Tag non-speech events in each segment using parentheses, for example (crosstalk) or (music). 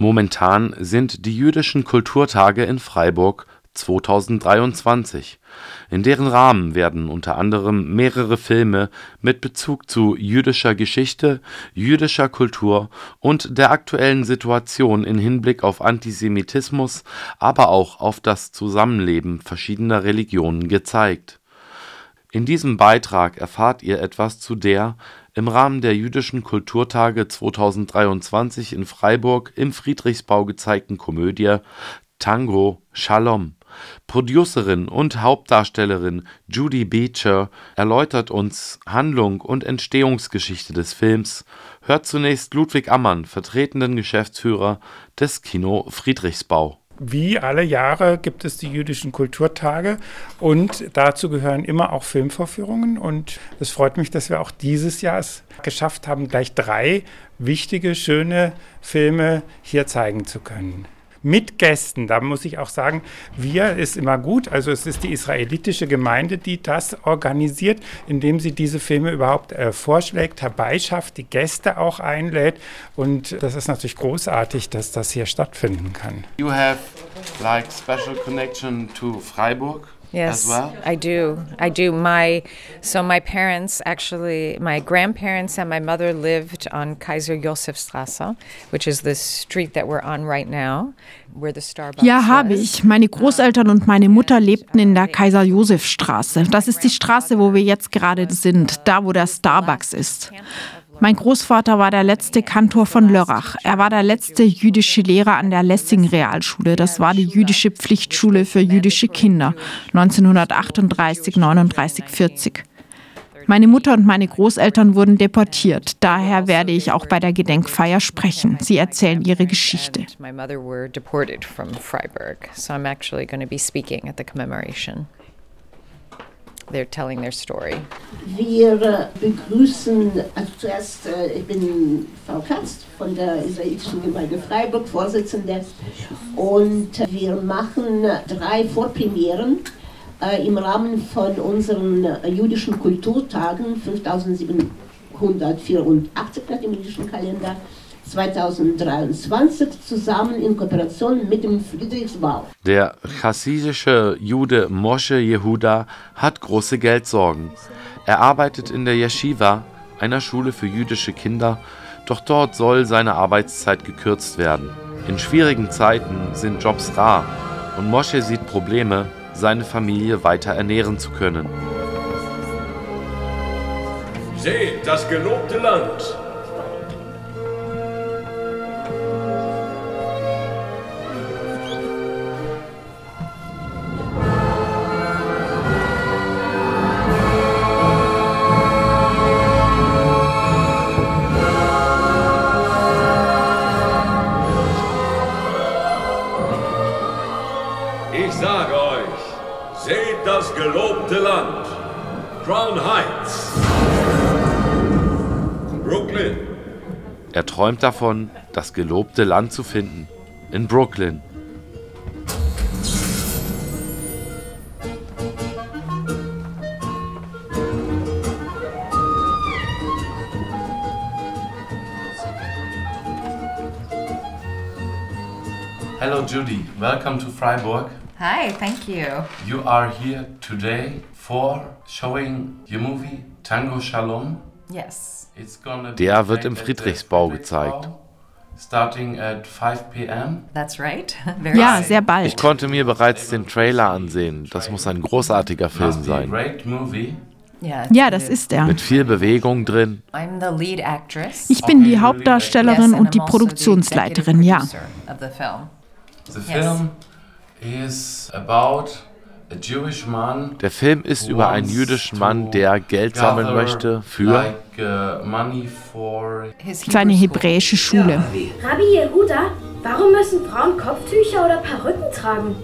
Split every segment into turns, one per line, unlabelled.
Momentan sind die Jüdischen Kulturtage in Freiburg 2023. In deren Rahmen werden unter anderem mehrere Filme mit Bezug zu jüdischer Geschichte, jüdischer Kultur und der aktuellen Situation in Hinblick auf Antisemitismus, aber auch auf das Zusammenleben verschiedener Religionen gezeigt. In diesem Beitrag erfahrt ihr etwas zu der im Rahmen der Jüdischen Kulturtage 2023 in Freiburg im Friedrichsbau gezeigten Komödie Tango Shalom. Producerin und Hauptdarstellerin Judy Beecher erläutert uns Handlung und Entstehungsgeschichte des Films, hört zunächst Ludwig Ammann, vertretenden Geschäftsführer des Kino Friedrichsbau
wie alle Jahre gibt es die jüdischen Kulturtage und dazu gehören immer auch Filmvorführungen. Und es freut mich, dass wir auch dieses Jahr es geschafft haben, gleich drei wichtige, schöne Filme hier zeigen zu können mit Gästen. Da muss ich auch sagen, wir ist immer gut. Also es ist die israelitische Gemeinde, die das organisiert, indem sie diese Filme überhaupt äh, vorschlägt, herbeischafft, die Gäste auch einlädt. Und das ist natürlich großartig, dass das hier stattfinden kann.
You have like special connection to Freiburg?
Yes,
as well?
I do. I do. My so my parents actually, my grandparents and my mother lived on Kaiser Josef Straße, which is the street that we're on right now, where the Starbucks.
Ja, habe ich. Meine Großeltern und meine Mutter lebten in der Kaiser Josef Straße. Das ist die Straße, wo wir jetzt gerade sind, da wo der Starbucks ist. Mein Großvater war der letzte Kantor von Lörrach. Er war der letzte jüdische Lehrer an der Lessing Realschule. Das war die jüdische Pflichtschule für jüdische Kinder 1938, 39, 40. Meine Mutter und meine Großeltern wurden deportiert. Daher werde ich auch bei der Gedenkfeier sprechen. Sie erzählen ihre Geschichte.
My mother were deported from Freiburg, so I'm actually going to be speaking at the commemoration. They're telling their story.
Wir begrüßen, also zuerst, ich bin Frau Katz von der israelischen Gemeinde Freiburg, Vorsitzende, und wir machen drei Vorpremieren äh, im Rahmen von unseren jüdischen Kulturtagen 5784 nach dem jüdischen Kalender 2023 zusammen in Kooperation mit dem Friedrichsbau.
Der chassidische Jude Moshe Yehuda hat große Geldsorgen. Er arbeitet in der Yeshiva, einer Schule für jüdische Kinder, doch dort soll seine Arbeitszeit gekürzt werden. In schwierigen Zeiten sind Jobs rar und Moshe sieht Probleme, seine Familie weiter ernähren zu können.
Seht das gelobte Land. Ich sage euch, seht das gelobte Land. Crown Heights. Brooklyn.
Er träumt davon, das gelobte Land zu finden. In Brooklyn. Hello Judy, welcome to Freiburg.
Hi, thank you.
You are here today for showing your movie Tango Shalom.
Yes.
It's gonna be Der wird im Friedrichsbau gezeigt. Starting at 5 p.m.
That's right. (laughs) Very
Ja,
soon.
sehr
Ich
bald.
konnte mir bereits den Trailer ansehen. Das muss ein großartiger Film sein. great movie.
Yeah,
Ja, das ist er.
Mit viel Bewegung drin.
I'm the lead actress.
Ich bin die Hauptdarstellerin und die
also
Produktionsleiterin, ja.
the film.
Der Film ist über einen jüdischen Mann, der Geld sammeln möchte für uh,
Seine
school.
hebräische Schule.
Rabbi Yehuda, warum müssen Frauen Kopftücher oder Perücken tragen?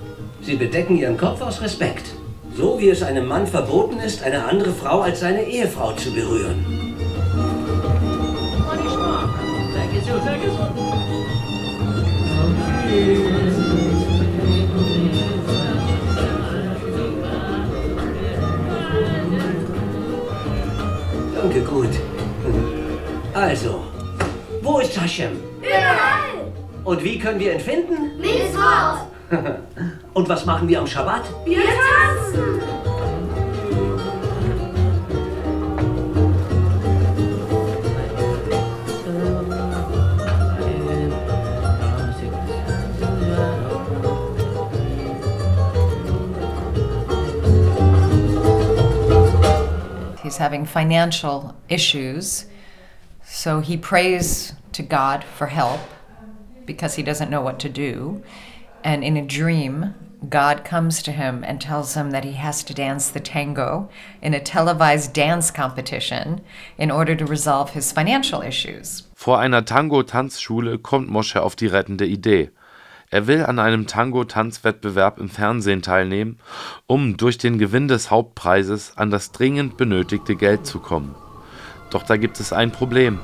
Sie bedecken ihren Kopf aus Respekt. So wie es einem Mann verboten ist, eine andere Frau als seine Ehefrau zu berühren. Danke, gut. Also, wo ist Hashem?
Überall!
Und wie können wir ihn finden?
Mit Wort. (laughs)
Und was machen wir am Schabbat?
Wir tanzen.
He's having financial issues, so he prays to God for help because he doesn't know what to do. And in a dream, God comes to him and tells him that he has to dance the tango in a televised dance competition in order to resolve his financial issues.
Vor einer Tango-Tanzschule kommt Mosche auf die rettende Idee. Er will an einem Tango-Tanzwettbewerb im Fernsehen teilnehmen, um durch den Gewinn des Hauptpreises an das dringend benötigte Geld zu kommen. Doch da gibt es ein Problem.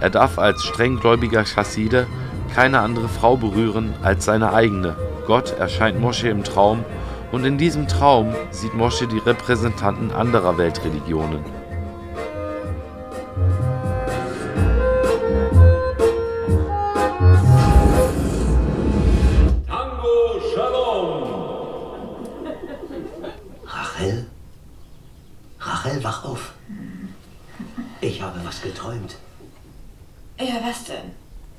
Er darf als strenggläubiger Chasside keine andere Frau berühren als seine eigene. Gott erscheint Mosche im Traum und in diesem Traum sieht Mosche die Repräsentanten anderer Weltreligionen.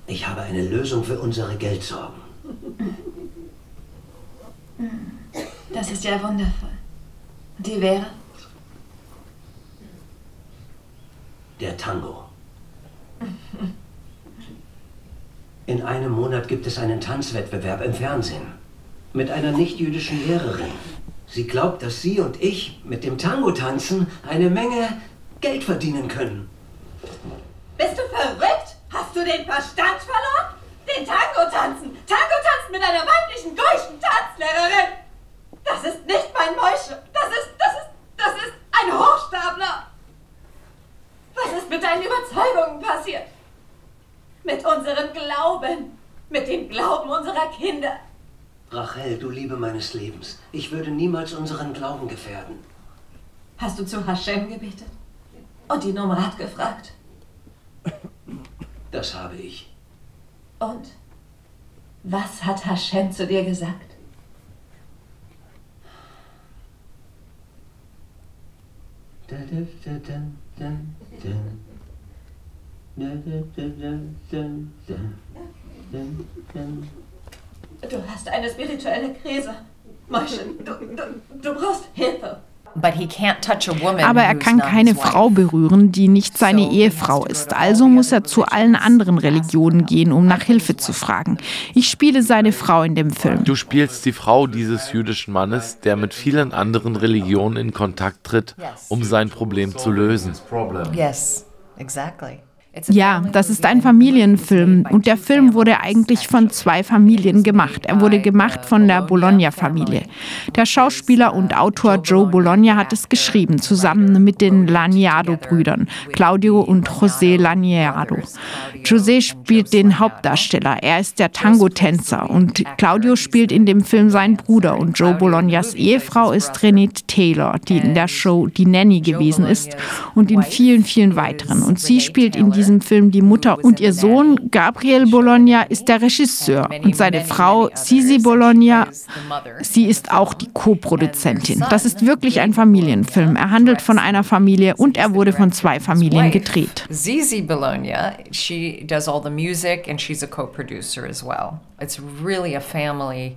Ich habe eine Lösung für unsere Geldsorgen.
Das ist ja wundervoll. Die wäre?
Der Tango. In einem Monat gibt es einen Tanzwettbewerb im Fernsehen. Mit einer nichtjüdischen Lehrerin. Sie glaubt, dass sie und ich mit dem Tango tanzen eine Menge Geld verdienen können.
Bist du verrückt? Den Verstand verloren? Den Tango tanzen! Tango tanzen mit einer weiblichen deutschen Tanzlehrerin! Das ist nicht mein Mäusche! Das ist, das ist, das ist ein Hochstapler! Was ist mit deinen Überzeugungen passiert? Mit unserem Glauben! Mit dem Glauben unserer Kinder!
Rachel, du Liebe meines Lebens, ich würde niemals unseren Glauben gefährden.
Hast du zu Hashem gebetet? Und ihn um Rat gefragt?
Das habe ich.
Und? Was hat Hashem zu dir gesagt? Du hast eine spirituelle Krise. Mäusche, du, du, du brauchst Hilfe.
But he can't touch a woman
Aber er kann keine. Frau berühren, die nicht seine Ehefrau ist. Also muss er zu allen anderen Religionen gehen, um nach Hilfe zu fragen. Ich spiele seine Frau in dem Film.
Du spielst die Frau dieses jüdischen Mannes, der mit vielen anderen Religionen in Kontakt tritt, um sein Problem zu lösen.
Yes, exactly.
Ja, das ist ein Familienfilm. und der Film wurde eigentlich von zwei Familien gemacht. Er wurde gemacht von der Bologna-Familie. Der Schauspieler und Autor Joe Bologna hat es geschrieben, zusammen mit den Laniado-Brüdern, Claudio und José Laniado. José spielt den Hauptdarsteller, er ist der Tango-Tänzer. Und Claudio spielt in dem Film seinen Bruder. Und Joe Bolognas Ehefrau ist Renate Taylor, die in der Show Die Nanny gewesen ist und in vielen, vielen weiteren. Und sie spielt in diesem Film die Mutter und ihr Sohn Gabriel Bologna ist der Regisseur und seine Frau Sisi Bologna, sie ist auch die Co-Produzentin. Das ist wirklich ein Familienfilm. Er handelt von einer Familie und er wurde von zwei Familien gedreht.
Zizi Bologna, she does all the music and she's a co-producer as well. It's really a family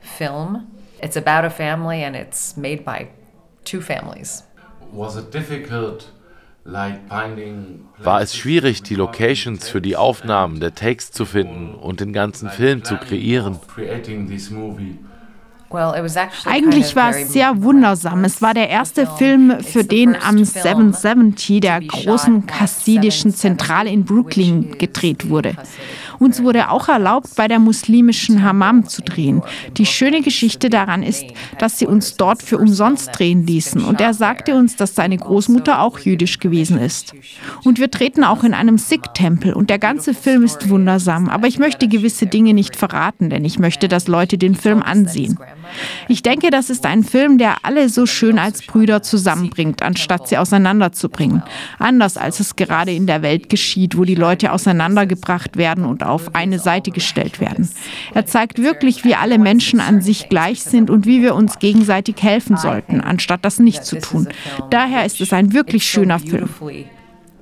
film. It's about a family and it's made by two families.
Was it difficult, like finding War es schwierig, die Locations für die Aufnahmen der Takes zu finden und den ganzen Film zu kreieren?
Eigentlich war es sehr wundersam. Es war der erste Film, für den am 770, der großen chassidischen Zentrale in Brooklyn, gedreht wurde. Uns wurde auch erlaubt, bei der muslimischen Hammam zu drehen. Die schöne Geschichte daran ist, dass sie uns dort für umsonst drehen ließen. Und er sagte uns, dass seine Großmutter auch jüdisch gewesen ist. Und wir treten auch in einem Sikh-Tempel. Und der ganze Film ist wundersam. Aber ich möchte gewisse Dinge nicht verraten, denn ich möchte, dass Leute den Film ansehen. Ich denke, das ist ein Film, der alle so schön als Brüder zusammenbringt, anstatt sie auseinanderzubringen. Anders als es gerade in der Welt geschieht, wo die Leute auseinandergebracht werden und auf eine Seite gestellt werden. Er zeigt wirklich, wie alle Menschen an sich gleich sind und wie wir uns gegenseitig helfen sollten, anstatt das nicht zu tun. Daher ist es ein wirklich schöner Film.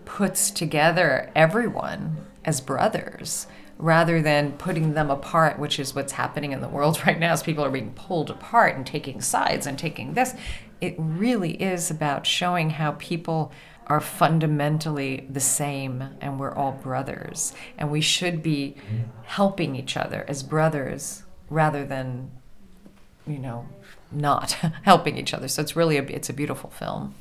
Puts together everyone as brothers. rather than putting them apart, which is what's happening in the world (laughs) right now, as people are being pulled apart and taking sides and taking this. It really is about showing how people are fundamentally the same and we're all brothers. And we should be helping each other as brothers rather than, you know, not (laughs) helping each other. So it's really a, it's a beautiful film.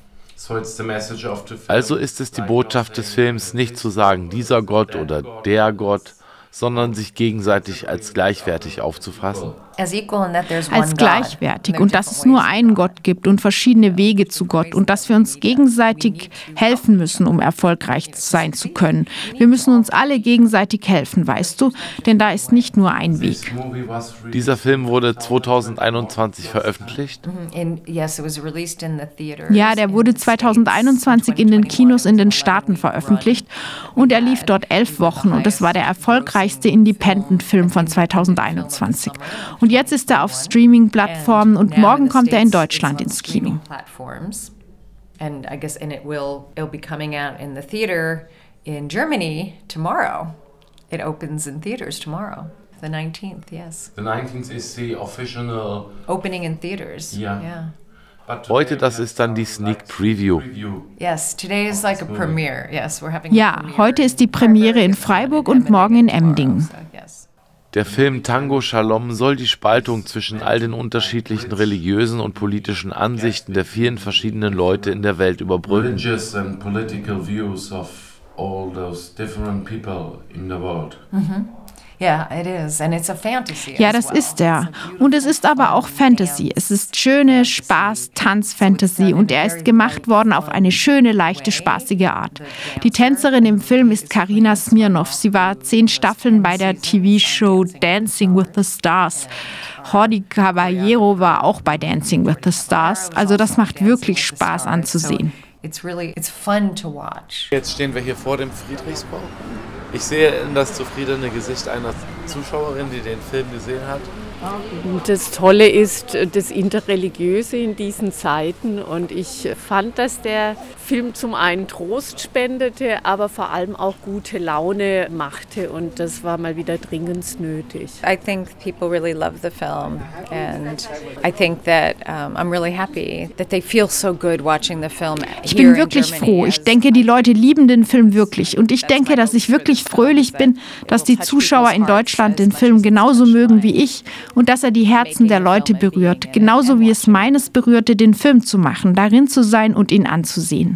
Also ist es die Botschaft des Films, nicht zu sagen, dieser Gott oder der Gott, sondern sich gegenseitig als gleichwertig aufzufassen.
Als gleichwertig und dass es nur einen Gott gibt und verschiedene Wege zu Gott und dass wir uns gegenseitig helfen müssen, um erfolgreich sein zu können. Wir müssen uns alle gegenseitig helfen, weißt du? Denn da ist nicht nur ein Weg.
Dieser Film wurde 2021 veröffentlicht?
Mhm,
ja, der wurde 2021 in den Kinos in den Staaten veröffentlicht und er lief dort elf Wochen und es war der erfolgreichste Independent-Film von 2021. Und und jetzt ist er auf Streaming-Plattformen und morgen kommt er in Deutschland ins Kino.
And I guess and it will it'll be coming out in the theater in Germany tomorrow. It opens in theaters tomorrow. The 19th, yes.
The 19th is the official
opening in theaters.
Yeah. yeah. Heute, das ist dann die Sneak Preview.
Yes, today is like a premiere. Yes, we're having
Ja, heute ist die Premiere in Freiburg und morgen in Emdingen.
Der Film Tango Shalom soll die Spaltung zwischen all den unterschiedlichen religiösen und politischen Ansichten der vielen verschiedenen Leute in der Welt überbrücken.
Mhm. Ja,
das ist er. Und es ist aber auch Fantasy. Es ist schöne Spaß, Tanz-Fantasy und er ist gemacht worden auf eine schöne, leichte, spaßige Art. Die Tänzerin im Film ist Karina Smirnov. Sie war zehn Staffeln bei der TV-Show Dancing with the Stars. Jordi Caballero war auch bei Dancing with the Stars. Also das macht wirklich Spaß anzusehen.
It's really, it's fun to watch.
Jetzt stehen wir hier vor dem Friedrichsbau. Ich sehe in das zufriedene Gesicht einer Zuschauerin, die den Film gesehen hat.
Das Tolle ist das Interreligiöse in diesen Zeiten. Und ich fand, dass der Film zum einen Trost spendete, aber vor allem auch gute Laune machte. Und das war mal wieder dringend nötig.
I think people really love the film. And I think that um, I'm really happy that they feel so good watching the film.
Ich bin wirklich froh. Ich denke, die Leute lieben den Film wirklich. Und ich denke, dass ich wirklich fröhlich bin, dass die Zuschauer in Deutschland den Film genauso mögen wie ich und dass er die Herzen der Leute berührt, genauso wie es meines berührte, den Film zu machen, darin zu sein und ihn anzusehen.